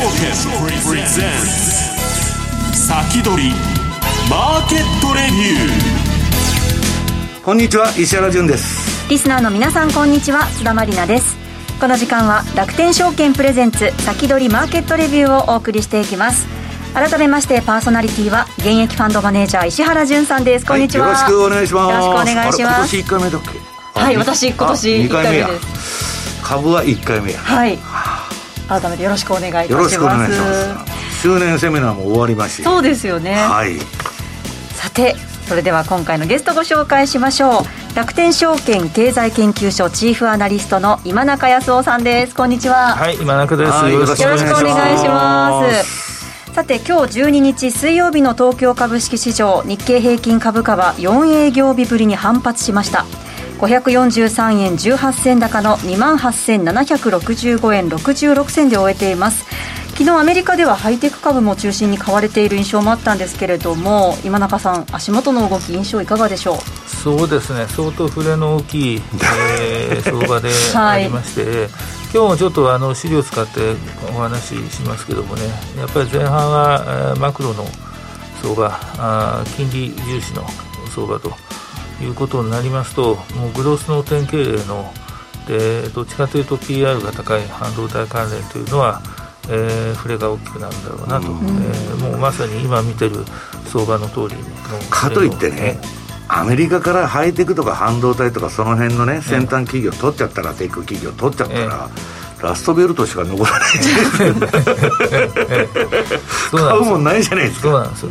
証券プレゼンツ先取りマーケットレビューこんにちは石原潤です。リスナーの皆さんこんにちは。須田まりなです。この時間は楽天証券プレゼンツ先取りマーケットレビューをお送りしていきます。改めましてパーソナリティは現役ファンドマネージャー石原潤さんです。こんにちは、はい、よろしくお願いします。よろしくお願いします。今年1回目だっけ？はい私今年1回目です。株は1回目や。はい改めてよろしくお願いいたします。よろしくお願いします。周年セミナーも終わりましそうですよね。はい。さてそれでは今回のゲストご紹介しましょう。楽天証券経済研究所チーフアナリストの今中康夫さんです。こんにちは。はい今中です。よろしくお願いします。さて今日12日水曜日の東京株式市場日経平均株価は4営業日ぶりに反発しました543円18銭高の2万8765円66銭で終えています。昨日アメリカではハイテク株も中心に買われている印象もあったんですけれども今中さん足元の動き印象いかがでしょう？そうですね。相当触れの大きい、えー、相場でありまして、はい今日もちょっとあの資料を使ってお話ししますけどもね、やっぱり前半はマクロの相場、あ金利重視の相場ということになりますと、もうグロースの典型例ので、どっちかというと PR が高い半導体関連というのは、えー、触れが大きくなるんだろうなと、うん、えー、もうまさに今見てる相場の通りの。かといってね、アメリカからハイテクとか半導体とかその辺のね先端企業取っちゃったらテック企業取っちゃったら、ラストベルトしか残らないじゃ ないですか買うもんないじゃないですか。そうなんですよ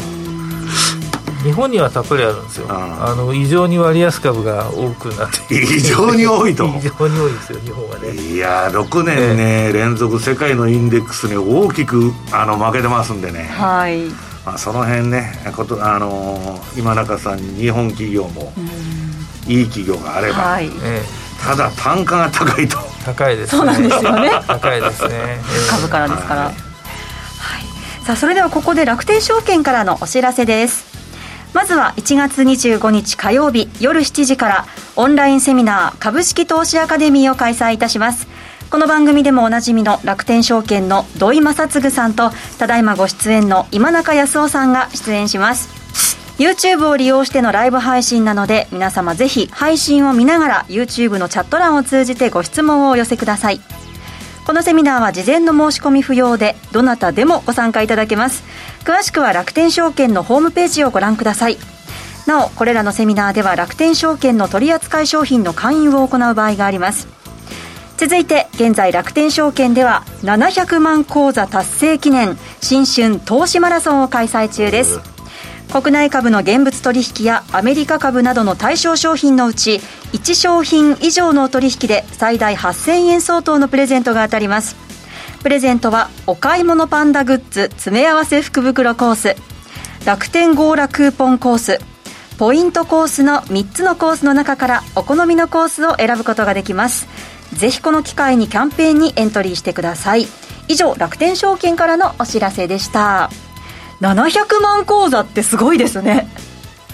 日本にはたっぷりあるんですよ。あの異常に割安株が多くなって。異常に多いと。異常に多いですよ日本はね。いや6年ね、えー、連続世界のインデックスに大きくあの負けてますんでね。はい。まあ、その辺ねことあのー、今中さんに日本企業もいい企業があれば、はい、ただ単価が高いと。高いです、ね、そうなんですよね。高いですね、株からですから、はい、はい、さあそれではここで楽天証券からのお知らせですまずは1月25日火曜日夜7時からオンラインセミナー株式投資アカデミーを開催いたします。この番組でもおなじみの楽天証券の土井正嗣さんとただいまご出演の今中康夫さんが出演します。YouTube を利用してのライブ配信なので皆様ぜひ配信を見ながら YouTube のチャット欄を通じてご質問をお寄せください。このセミナーは事前の申し込み不要でどなたでもご参加いただけます。詳しくは楽天証券のホームページをご覧ください。なおこれらのセミナーでは楽天証券の取扱い商品の勧誘を行う場合があります。続いて現在楽天証券では700万口座達成記念新春投資マラソンを開催中です。国内株の現物取引やアメリカ株などの対象商品のうち1商品以上の取引で最大8000円相当のプレゼントが当たります。プレゼントはお買い物パンダグッズ詰め合わせ福袋コース楽天ゴーラクーポンコースポイントコースの3つのコースの中からお好みのコースを選ぶことができます。ぜひこの機会にキャンペーンにエントリーしてください。以上楽天証券からのお知らせでした。700万口座ってすごいですね。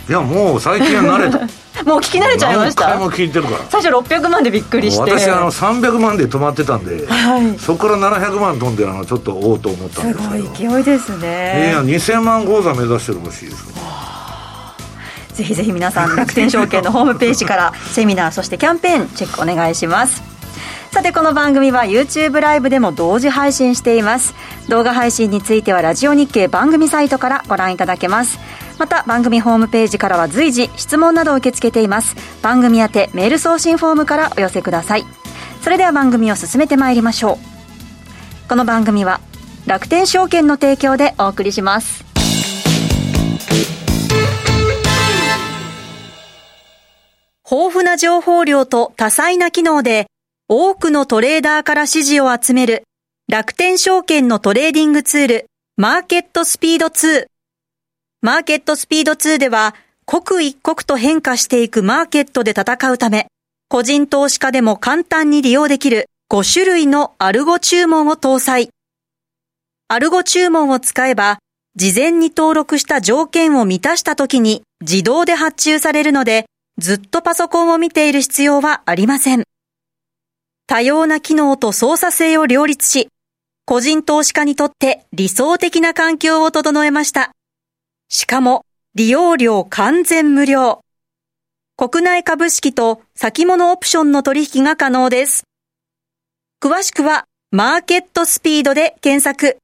いやもう最近は慣れた。もう聞き慣れちゃいました？何回も聞いてるから。最初600万でびっくりして。私あの300万で止まってたんで、はい、そこから700万飛んであのちょっとおおと思ったんですけどすごい勢いですね。いや2000万口座目指してるらしいです ぜひぜひ皆さん楽天証券のホームページからセミナーそしてキャンペーンチェックお願いします。さてこの番組は YouTube ライブでも同時配信しています。動画配信についてはラジオ日経番組サイトからご覧いただけますまた番組ホームページからは随時質問などを受け付けています。番組宛てメール送信フォームからお寄せください。それでは番組を進めてまいりましょう。この番組は楽天証券の提供でお送りします。豊富な情報量と多彩な機能で多くのトレーダーから支持を集める楽天証券のトレーディングツール、マーケットスピード2。マーケットスピード2では、刻一刻と変化していくマーケットで戦うため、個人投資家でも簡単に利用できる5種類のアルゴ注文を搭載。アルゴ注文を使えば、事前に登録した条件を満たした時に自動で発注されるので、ずっとパソコンを見ている必要はありません。多様な機能と操作性を両立し、個人投資家にとって理想的な環境を整えました。しかも、利用料完全無料。国内株式と先物オプションの取引が可能です。詳しくは、マーケットスピードで検索。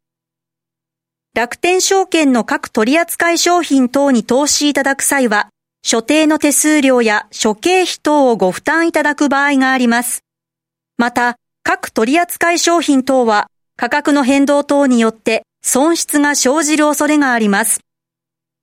楽天証券の各取扱商品等に投資いただく際は、所定の手数料や諸経費等をご負担いただく場合があります。また、各取扱商品等は価格の変動等によって損失が生じる恐れがあります。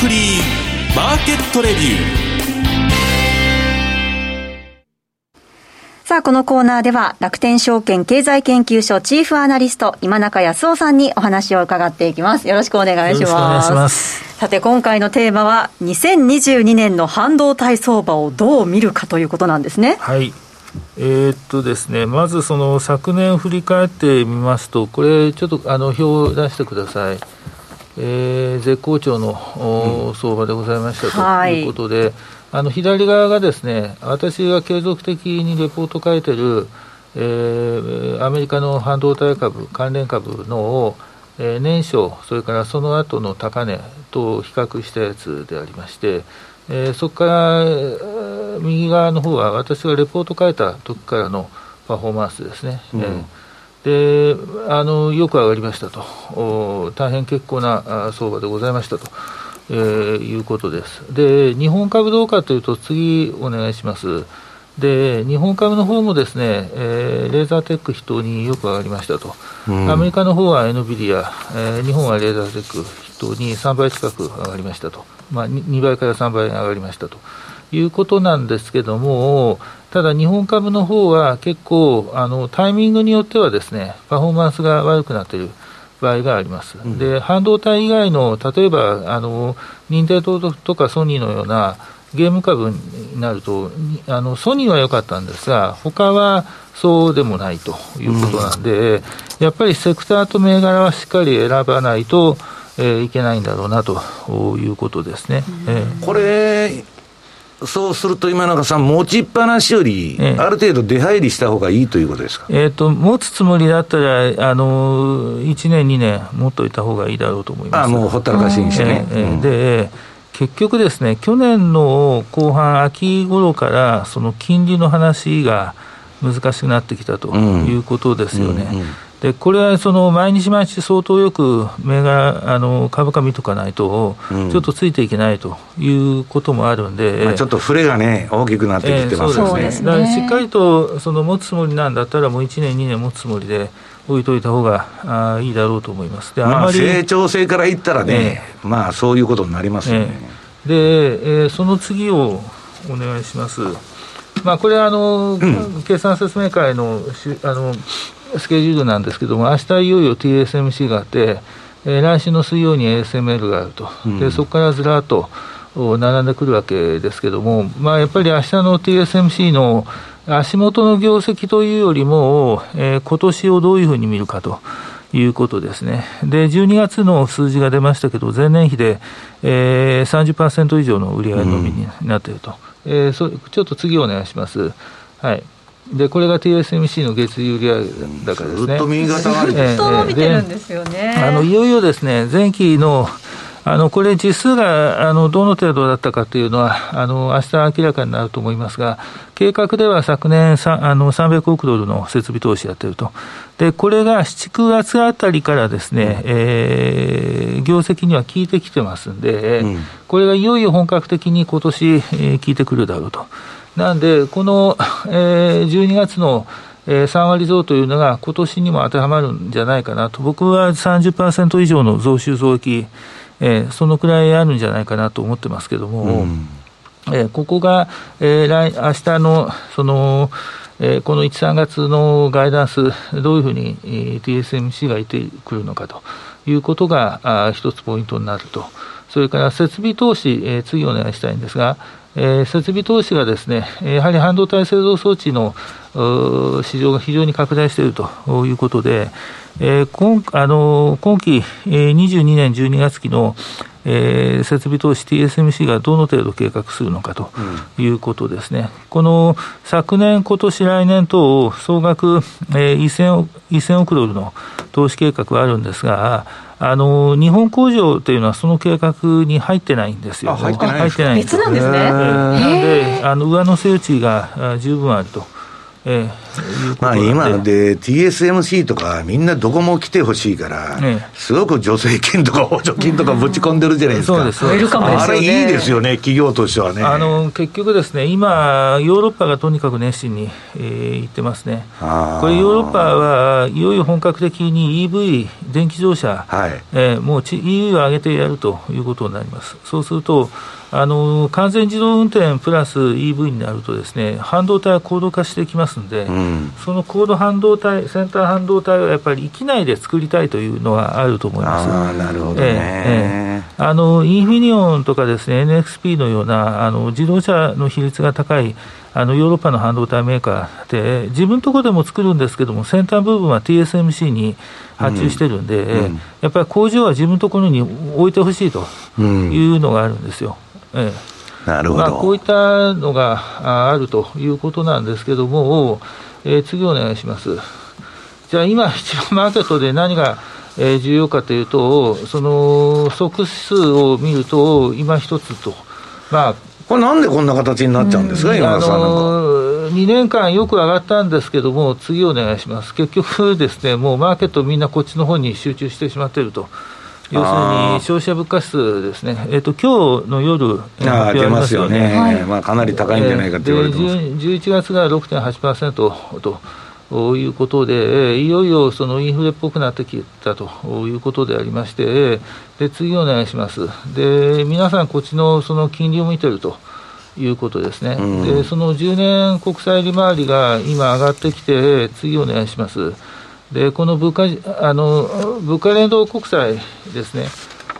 クリーマーケットレビュー。さあ、このコーナーでは、楽天証券経済研究所チーフアナリスト、今中康夫さんにお話を伺っていきます。よろしくお願いします。お願いします。さて、今回のテーマは、2022年の半導体相場をどう見るかということなんですね。はい。えー、っとですね、まずその昨年振り返ってみますと、これ、ちょっとあの表を出してください。えー、絶好調の、うん、相場でございましたということで、はい。あの左側がですね私が継続的にレポート書いてる、えー、アメリカの半導体株、関連株の、えー、年初、それからその後の高値と比較したやつでありまして、えー、そこから右側の方は私がレポート書いた時からのパフォーマンスですね。うん、えー、であのよく上がりましたと、大変結構な相場でございましたと。えー、いうことです。で、日本株どうかというと、次お願いします。で、日本株の方もですね、えー、レーザーテック筆頭によく上がりましたと。うん、アメリカの方は NVIDIA、えー、日本はレーザーテック筆頭に3倍近く上がりましたと。まあ、2倍から3倍上がりましたと。いうことなんですけども、ただ日本株の方は結構あのタイミングによってはですねパフォーマンスが悪くなっている、場合があります。うん、で、半導体以外の、例えば、あの、任天堂とかソニーのようなゲーム株になると、あの、ソニーは良かったんですが、他はそうでもないということなんで、うん、やっぱりセクターと銘柄はしっかり選ばないと、えー、いけないんだろうなということですね。うん、えー、これそうすると今中さん、持ちっぱなしより、ある程度出入りした方がいいということですか、えーと、持つつもりだったら、あの1年、2年、持っといた方がいいだろうと思います。あもうほったらかしにしてね。えー、えー、で結局ですね、去年の後半、秋頃から、その金利の話が難しくなってきたということですよね。うんうんうんでこれはその毎日毎日相当よく銘柄あの株価見とかないと、ちょっとついていけないということもあるんで、まあ、ちょっと触れがね、大きくなってきてますよね。えー、だからしっかりとその持つつもりなんだったら、もう1年、2年持つつもりで。置いといた方があいいだろうと思います。でまあ、成長性から言ったらね、えー、まあそういうことになりますよね。えー、で、えー、その次をお願いします。まあ、これはあの、うん、決算説明会のあのスケジュールなんですけども、明日いよいよ TSMC があって、えー、来週の水曜に ASML があると、でそこからずらっと並んでくるわけですけども、まあ、やっぱり明日の TSMC の足元の業績というよりも、えー、今年をどういうふうに見るかと。いうことですね。で、12月の数字が出ましたけど、前年比で、えー、30%以上の売り上げ伸びになっていると、うん、えー、そ。ちょっと次お願いします。はい。でこれが TSMC の月売上高ですね。ずっと右肩上がりずっと伸びてるんですよね。あのいよいよですね、前期のあのこれ、実数があのどの程度だったかというのは、あの明日明らかになると思いますが、計画では昨年あの300億ドルの設備投資やってると、でこれが7、9月あたりからですね、うん、えー、業績には効いてきてますんで、うん、これがいよいよ本格的に今年、えー、効いてくるだろうと。なんで、この、えー、12月の、えー、3割増というのが今年にも当てはまるんじゃないかなと、僕は30%以上の増収増益、えー、そのくらいあるんじゃないかなと思ってますけども、うん、えー、ここが、えー、来明日のその、えー、この1、3月のガイダンス、どういうふうに、えー、TSMC がいてくるのかと。いうことがあ一つポイントになると。それから設備投資、えー、次お願いしたいんですが、えー、設備投資がですね、やはり半導体製造装置の市場が非常に拡大しているということで、えー、今あの今期、えー、22年12月期の、えー、設備投資 TSMC がどの程度計画するのかということですね、うん、この昨年、今年来年と総額、えー、1000, 億1000億ドルの投資計画があるんですが、あの日本工場というのはその計画に入ってないんですよ。入ってない入ってない別なんですね。なので、あの上乗せ打ちが十分あると。えー、まあ今で TSMC とかみんなどこも来てほしいから、えー、すごく助成金とか補助金とかぶち込んでるじゃないですか。そうです。あれいいですよね、企業としてはね。あの結局ですね、今ヨーロッパがとにかく熱心に、えー、言ってますね。これヨーロッパはいよいよ本格的に EV 電気自動車、はい、えー、もう EV を上げてやるということになります。そうするとあの完全自動運転プラス EV になるとですね半導体は高度化してきますので、うん、その高度半導体先端半導体をやっぱり域内で作りたいというのはあると思います。あなるほどね、ええあのインフィニオンとかですね NXP のようなあの自動車の比率が高いあのヨーロッパの半導体メーカーで、自分のところでも作るんですけども、先端部分は TSMC に発注してるんで、うん。うん、やっぱり工場は自分のところに置いてほしいというのがあるんですよ。ええ、なるほど、まあ、こういったのがあるということなんですけども、えー、次お願いします。じゃあ今、一番マーケットで何が、えー、重要かというと、その即数を見ると、今一つと、まあ、これ、なんでこんな形になっちゃうんですか、今田さんなんか。2年間よく上がったんですけども、次お願いします、結局ですね、もうマーケット、みんなこっちの方に集中してしまっていると要するに消費者物価指数ですね、えーと、今日の夜、あ出ますよね、はい、まあ、かなり高いんじゃないかと言われてます、えー、11月が6.8%と。いうことで、いよいよそのインフレっぽくなってきたということでありまして、で次お願いします。で皆さん、こっちのその金利を見てるということですね、うん、でその10年国債利回りが今上がってきて、次お願いします。でこの物価あの物価連動国債ですね、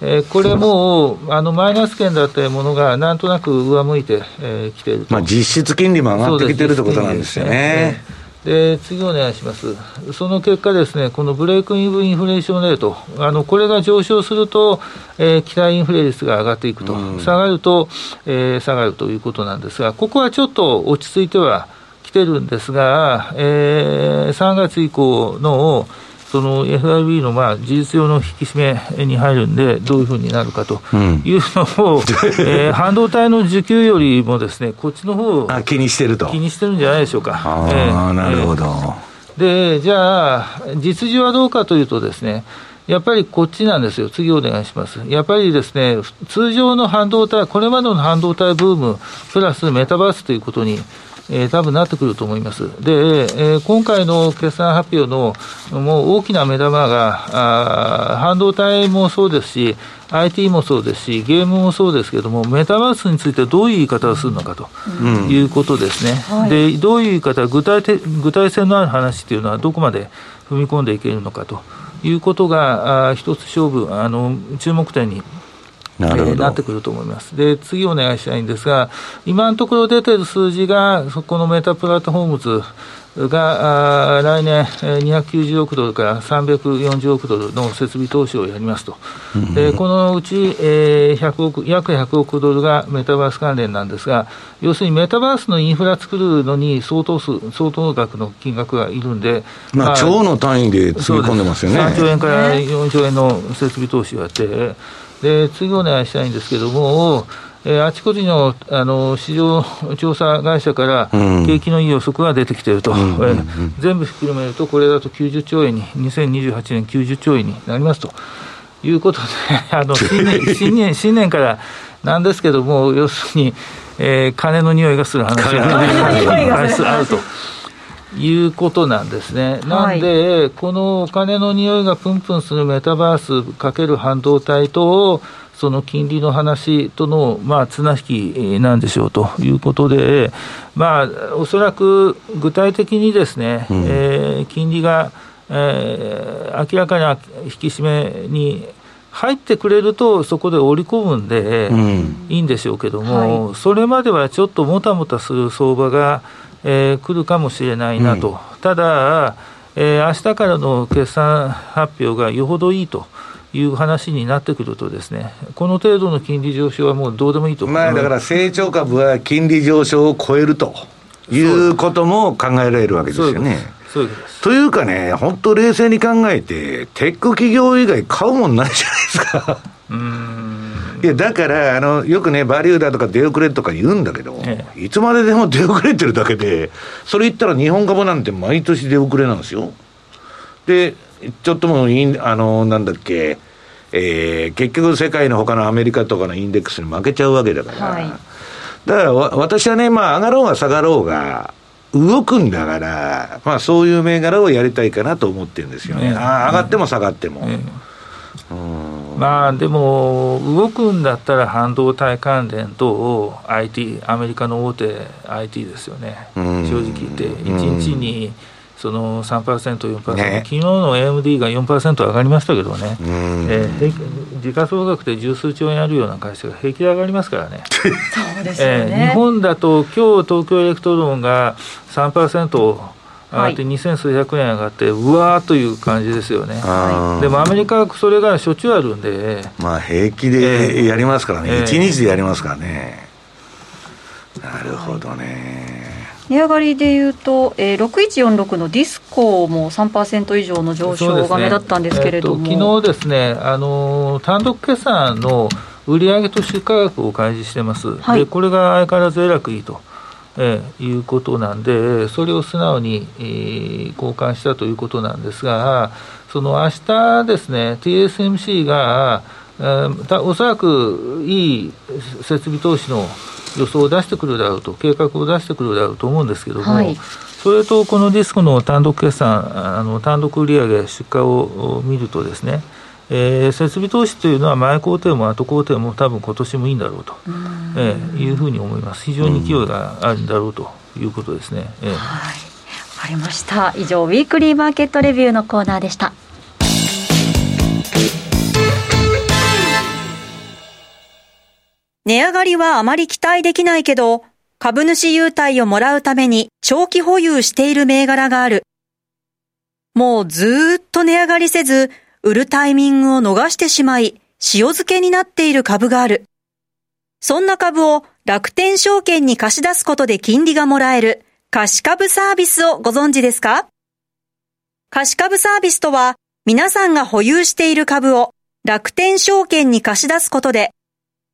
えー、これもあのマイナス圏だったものがなんとなく上向いてき、えー、ているまあ、実質金利も上がってきてるってことなんですよね。で次お願いします、その結果、ですねこのブレイクインブインフレーションレート、あのこれが上昇すると、えー、期待インフレ率が上がっていくと、うん、下がると、えー、下がるということなんですが、ここはちょっと落ち着いては来てるんですが、えー、3月以降のその FRB のまあ事実上の引き締めに入るんで、どういうふうになるかというのを、うん、えー、半導体の需給よりもですね、こっちの方あ気にしてると。気にしてるんじゃないでしょうか。あ、えー、なるほど。で、じゃあ、実需はどうかというとですね、やっぱりこっちなんですよ、次お願いします。やっぱりですね、通常の半導体、これまでの半導体ブーム、プラスメタバースということにえー、多分なってくると思います。で、えー、今回の決算発表のもう大きな目玉が、あ半導体もそうですし、IT もそうですし、ゲームもそうですけれども、メタバースについてどういう言い方をするのかということですね。うんはい、で、どういう言い方、具体的具体性のある話っていうのはどこまで踏み込んでいけるのかということが、あ一つ勝負、あの注目点にな,、えー、なってくると思います。で、次お願いしたいんですが、今のところ出てる数字が、そこのメタプラットフォームズがあ来年290億ドルから340億ドルの設備投資をやりますと、でこのうち、えー、100億約100億ドルがメタバース関連なんですが、要するにメタバースのインフラ作るのに相当数相当額の金額がいるんで、まあ、超の単位で積み込んでますよね。3兆円から4兆円の設備投資をやって。で次お願いしたいんですけども、えー、あちこちのあの市場調査会社から、景気のいい予測が出てきていると、うん、えー、全部ひっくるめると、これだと90兆円に、2028年90兆円になりますと。いうことで、あの新年 新年新年からなんですけども、要するに、えー、金の匂いがする話。が あると。いうことなんですね。なんで、このお金の匂いがプンプンするメタバースかける半導体と、その金利の話との、まあ、綱引きなんでしょうということで、まあ、おそらく具体的にですね、うん、えー、金利が、えー、明らかな引き締めに入ってくれると、そこで織り込むんで、うん、いいんでしょうけども、はい、それまではちょっともたもたする相場が、えー、来るかもしれないなと、うん、ただ、えー、明日からの決算発表がよほどいいと。いう話になってくるとですね、この程度の金利上昇はもうどうでもいいとまあだから成長株は金利上昇を超えるということも考えられるわけですよね。そういうことです。というかね、本当冷静に考えて、テック企業以外買うもんないじゃないですか。うんいや、だから、あの、よくね、バリューだとか出遅れとか言うんだけど、ええ、いつまででも出遅れてるだけで、それ言ったら日本株なんて毎年出遅れなんですよ。で、ちょっともいい、あの、なんだっけ、えー、結局世界の他のアメリカとかのインデックスに負けちゃうわけだから。はい、だから私はね、まあ上がろうが下がろうが、動くんだから、まあそういう銘柄をやりたいかなと思ってるんですよね。ねあ上がっても下がっても。ねまあでも、動くんだったら半導体関連と IT、アメリカの大手 IT ですよね、正直言って、1日にその3%、4%、ね、昨日の AMD が4%上がりましたけどね、えー、時価総額で十数兆円あるような会社が平気で上がりますからね、そうですよね、えー、日本だと、今日東京エレクトロンが3%上がって二千数百円上がって、うわーという感じですよね、でもアメリカはそれがしょっちゅうあるんで、まあ、平気でやりますからね、一、え。ー、日でやりますからね、なるほどね。値上がりでいうと、えー、6146のディスコも3%以上の上昇が目立ったんですけれども、ねえー、昨日ですね、あの単独決算の売上と出荷額を開示してます、はい、でこれが相変わらずえらくいいと。えー、いうことなんで、それを素直に、えー、交換したということなんですが、その明日ですね、TSMC が、えー、おそらくいい設備投資の予想を出してくるだろうと、計画を出してくるだろうと思うんですけども、はい、それとこのディスコの単独決算、あの単独売上出荷を見るとですね、えー、設備投資というのは前工程も後工程も多分今年もいいんだろうと、えー、いうふうに思います。非常に勢いがあるんだろうということですね。えー、はい。わかりました。以上、ウィークリーマーケットレビューのコーナーでした。値上がりはあまり期待できないけど、株主優待をもらうために長期保有している銘柄がある。もうずっと値上がりせず、売るタイミングを逃してしまい、塩漬けになっている株がある。そんな株を楽天証券に貸し出すことで金利がもらえる貸し株サービスをご存知ですか？貸し株サービスとは、皆さんが保有している株を楽天証券に貸し出すことで、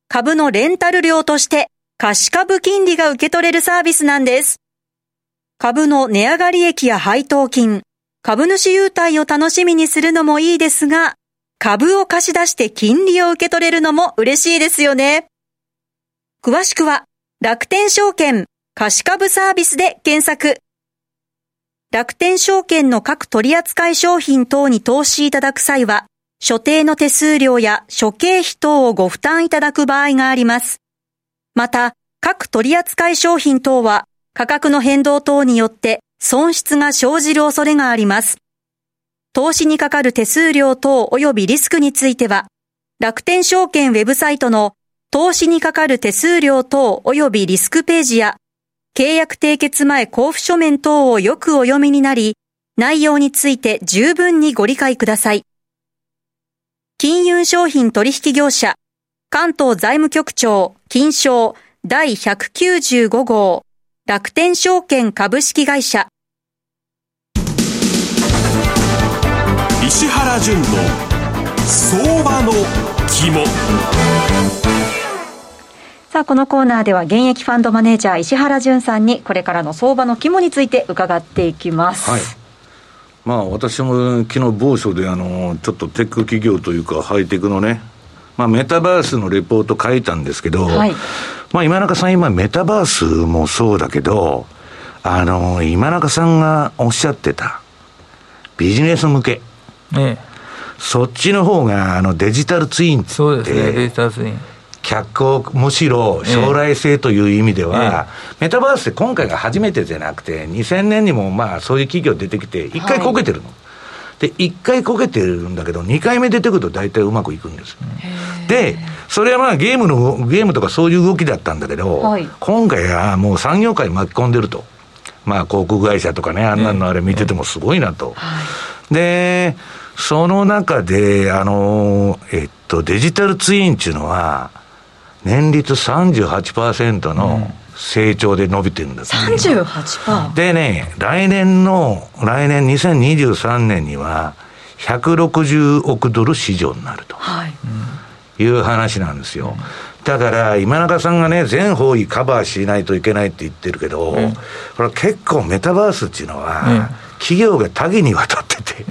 株のレンタル料として貸し株金利が受け取れるサービスなんです。株の値上がり益や配当金、株主優待を楽しみにするのもいいですが、株を貸し出して金利を受け取れるのも嬉しいですよね。詳しくは、楽天証券貸株サービスで検索。楽天証券の各取扱商品等に投資いただく際は、所定の手数料や諸経費等をご負担いただく場合があります。また、各取扱商品等は価格の変動等によって損失が生じる恐れがあります。投資にかかる手数料等及びリスクについては、楽天証券ウェブサイトの投資にかかる手数料等及びリスクページや、契約締結前交付書面等をよくお読みになり、内容について十分にご理解ください。金融商品取引業者、関東財務局長、金賞第195号、楽天証券株式会社、石原淳の相場の肝。さあこのコーナーでは現役ファンドマネージャー石原淳さんにこれからの相場の肝について伺っていきます。はい。まあ、私も昨日某所であのちょっとテック企業というかハイテクのね、まあ、メタバースのレポート書いたんですけど、はい、まあ、今中さん今メタバースもそうだけどあの今中さんがおっしゃってたビジネス向け。そっちの方があのデジタルツインってそうですねデジタルツイン。脚光むしろ将来性という意味では、ええ、メタバースって今回が初めてじゃなくて2000年にもまあそういう企業出てきて1回こけてるの、はい、で1回こけてるんだけど2回目出てくると大体うまくいくんですでそれはまあゲームのゲームとかそういう動きだったんだけど、はい、今回はもう産業界巻き込んでると。まあ航空会社とかねあんなのあれ見ててもすごいなと、でその中であのえっとデジタルツインっていうのは年率38%の成長で伸びてるんです、ね、38%? でね、来年の、来年2023年には、160億ドル市場になると、はい、いう話なんですよ。だから、今中さんがね、全方位カバーしないといけないって言ってるけど、うん、これ結構メタバースっていうのは、うん、企業が多岐にわたってて、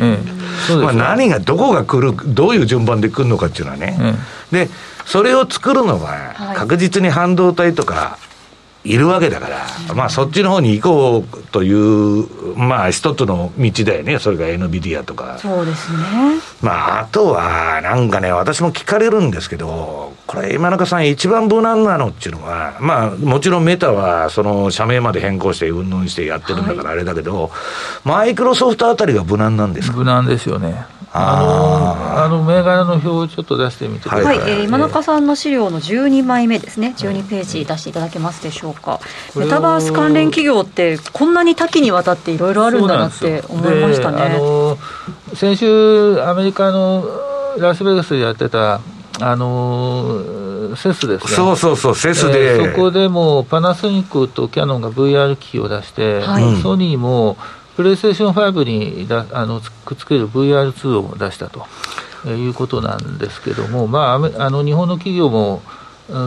うん、まあ何が、どこが来る、どういう順番で来るのかっていうのはね。でそれを作るのは、確実に半導体とか、いるわけだから、まあそっちの方に行こうという、まあ一つの道だよね、それが NVIDIA とか。そうですね。まああとは、なんかね、私も聞かれるんですけど、これ今中さん一番無難なのっていうのは、まあもちろんメタはその社名まで変更してうんぬんしてやってるんだからあれだけど、はい、マイクロソフトあたりが無難なんですか？無難ですよね。あのあの銘柄の表をちょっと出してみてください、はい、えー、今中さんの資料の12枚目ですね、12ページ出していただけますでしょうか、メタバース関連企業って、こんなに多岐にわたっていろいろあるんだなって思いましたね。あの先週、アメリカのラスベガスでやってたあのセスですね、そうそうそう、セスで、えー、そこでもパナソニックとキヤノンが VR 機器を出して、はい、ソニーもプレイステーション5にだあのくっつける VR2 を出したということなんですけども、まあ、あの日本の企業も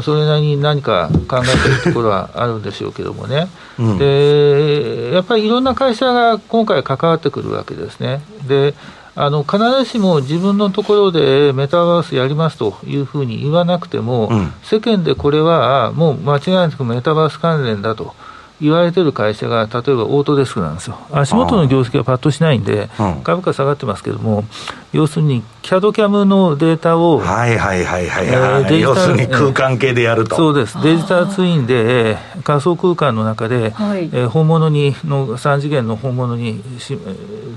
それなりに何か考えてるところはあるんでしょうけどもね、うん、でやっぱりいろんな会社が今回関わってくるわけですね。であの必ずしも自分のところでメタバースやりますというふうに言わなくても、うん、世間でこれはもう間違いなくメタバース関連だと言われてる会社が、例えばオートデスクなんですよ、足元の業績はパッとしないんで、株価下がってますけども、要するに、CAD キャムのデータを、はいはいはいはい、はい、要するに空間系でやると、そうです、デジタルツインで、仮想空間の中で、はい、え本物にの、3次元の本物にし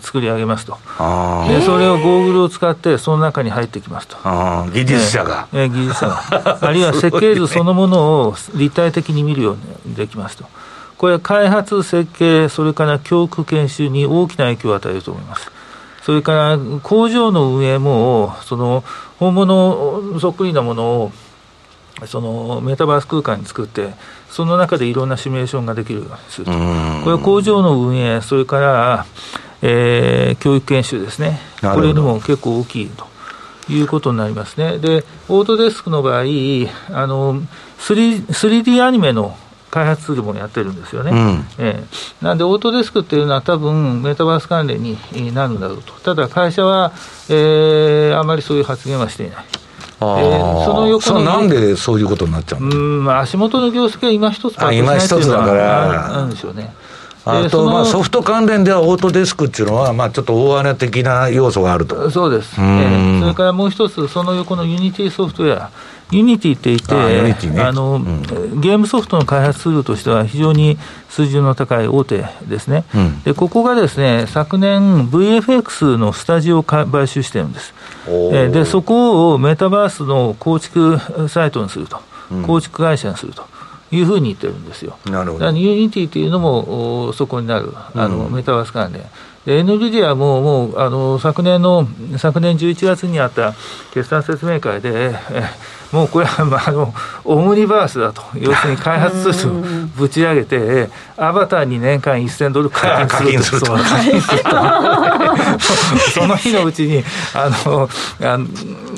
作り上げますと、でそれをゴーグルを使って、その中に入ってきますと、技術者が、えー、技術者が、あるいは設計図そのものを立体的に見るようにできますと。これは開発、設計、それから教育研修に大きな影響を与えると思います。それから工場の運営も、その本物そっくりなものをそのメタバース空間に作って、その中でいろんなシミュレーションができるようにすると、これは工場の運営、それから、えー、教育研修ですね、これにも結構大きいと。いうことになりますね。で、オートデスクの場合、あの 3, 3D アニメの開発ツールもやってるんですよね、うん、えー、なんで、オートデスクっていうのは、多分メタバース関連になるんだろうと、ただ会社は、えー、あまりそういう発言はしていない。えー、その横になんでそういうことになっちゃうの？うん足元の業績は今一つパ今一つだから。あるんでしょうね。あと、まあ、ソフト関連ではオートデスクっていうのは、まあ、ちょっと大穴的な要素があると。そうです、えー、それからもう一つ、その横のユニティソフトウェア、ユニティっていて、あ、ね、の、うん、ゲームソフトの開発ツールとしては非常に水準の高い大手ですね、うん、でここがですね昨年、VFX のスタジオを買収してるんです、えでそこをメタバースの構築サイトにすると、構築会社にすると。いうふうに言ってるんですよ。なるほど。ユニティというのもそこになる、あの、メタバース関連。で、NVIDIA ももうあの昨年の、昨年11月にあった決算説明会で、もうこれは、まあ、あのオムニバースだと、要するに開発ツールをぶち上げて、アバターに年間1000ドル課金すると、そ の日のうちにあのあの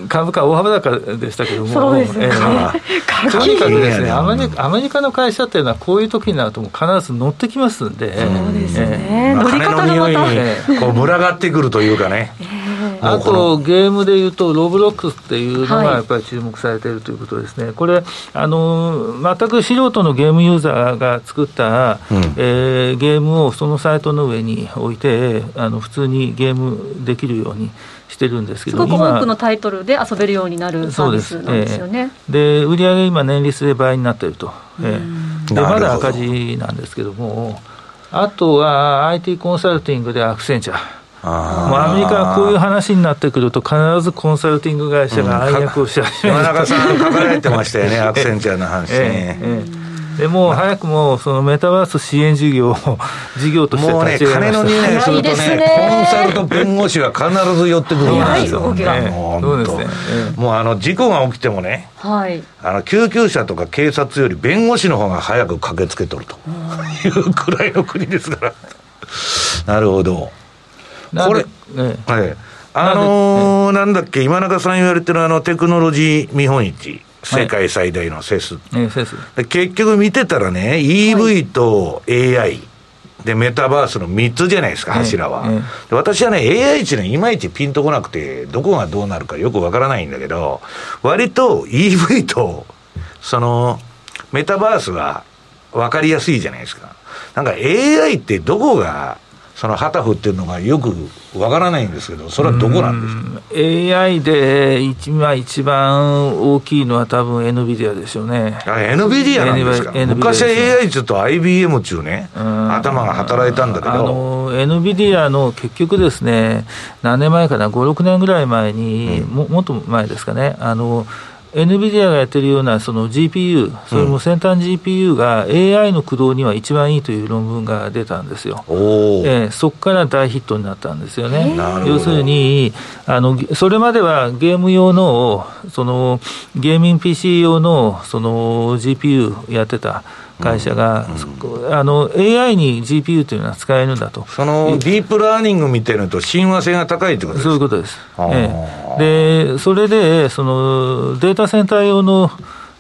株価大幅高でしたけども、そうですね、えー、とにかくですねアメリカ、アメリカの会社っていうのは、こういう時になると、必ず乗ってきますんで、そうですね、乗り方の匂いにこう群がってくるというかね。えーあとゲームでいうとロブロックスっていうのがやっぱり注目されているということですね、はい、これあの全く素人のゲームユーザーが作った、うん、えー、ゲームをそのサイトの上に置いてあの普通にゲームできるようにしてるんですけどすごく多くのタイトルで遊べるようになるサービスなんですよね。で、えー、売上今年率で倍になっていると、えー、でまだ赤字なんですけどもあとは IT コンサルティングでアクセンチャーもうアメリカはこういう話になってくると、必ずコンサルティング会社が暗躍をし始める、うん、山中さん、書かれてましたよね、アクセンチャーの話ね。えええでもう早くもそのメタバース支援事業を事業としてもうね、金の匂いするとね、ねコンサルと弁護士は必ず寄ってくるんですよ。ね、そうですね。もうあの事故が起きてもね、はい、あの救急車とか警察より弁護士の方が早く駆けつけとるというくらいの国ですから。なるほど。これ、ね、はい。あのー、なんだっけ、今中さん言われてるあのテクノロジー見本市。世界最大のセス、はい、結局見てたらね、EV と AI、で、メタバースの3つじゃないですか、柱は。私はね、AI っていうのはいまいちピンとこなくて、どこがどうなるかよくわからないんだけど、割と EV と、その、メタバースは分かりやすいじゃないですか。なんか AI ってどこがその旗振ってるのがよくわからないんですけど、それはどこなんですか？AI で一,、まあ、一番大きいのは、多分 NVIDIA ですよね。あ NVIDIA なんですか、昔は AI ちょっと IBM っちゅうね、頭が働いたんだけど。あの NVIDIA の結局ですね、何年前かな、5、6年ぐらい前に、うん、ももっと前ですかね、あの NVIDIA がやってるようなその GPU、それも先端 GPU が AI の駆動には一番いいという論文が出たんですよ。えー、そこから大ヒットになったんですよね。要するにあの、それまではゲーム用の、そのゲーミング PC 用のその GPU やってた。会社が、うん、あの AI に GPU というのは使えるんだと。そのディープラーニングみたいなと親和性が高いってことですか？そういうことです。ええ、で、それで、そのデータセンター用の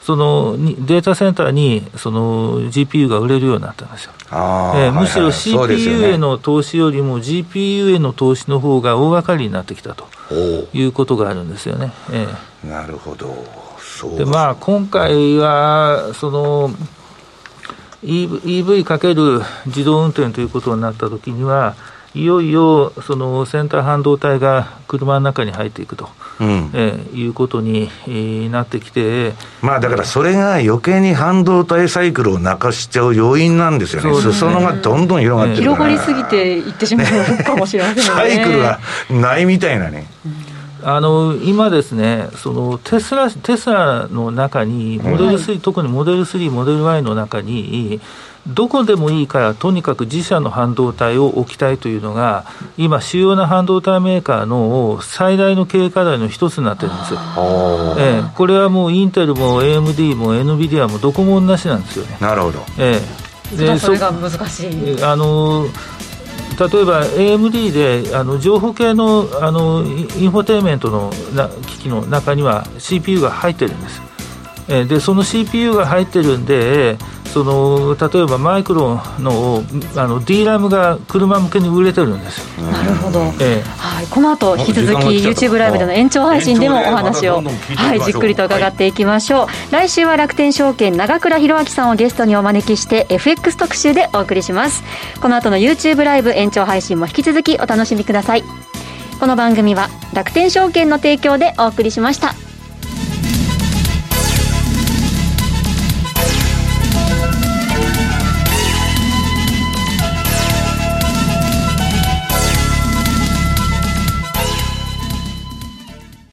そのデータセンターにその GPU が売れるようになったんですよ。えー、むしろ CPU への投資よりも GPU への投資の方が大掛かりになってきたということがあるんですよね。えー、なるほど。でまあ、今回はその EV かける自動運転ということになったときには、いよいよその先端半導体が車の中に入っていくと、うん、えー、いうことに、えー、なってきて、まあ、だからそれが余計に半導体サイクルを泣かしちゃう要因なんですよね、裾野がどんどん広がってるから、広がりすぎていってしまうかもしれませんね。サイクルがないみたいなね。うんあの今ですね、そのテスラテスラの中に、モデル3、はい、特にモデル3、モデル Y の中に、どこでもいいから、とにかく自社の半導体を置きたいというのが、今、主要な半導体メーカーの最大の経営課題の一つになってるんですよ。ええ、これはもうインテルも AMD も NVIDIA もどこも同じなんですよね。なるほど。ええ、でそれが難しい。あの例えば AMD であの情報系のあのインフォテインメントのな機器の中には CPU が入ってるんです。えでその CPU が入ってるんでその例えばマイクロのあの D ラムが車向けに売れてるんですよ。なるほど、ええ、はい、この後引き続き YouTube ライブでの延長配信でもお話を、はい、じっくりと伺っていきましょう、はい、来週は楽天証券長倉弘明さんをゲストにお招きして FX 特集でお送りします。この後の YouTube ライブ延長配信も引き続きお楽しみください。この番組は楽天証券の提供でお送りしました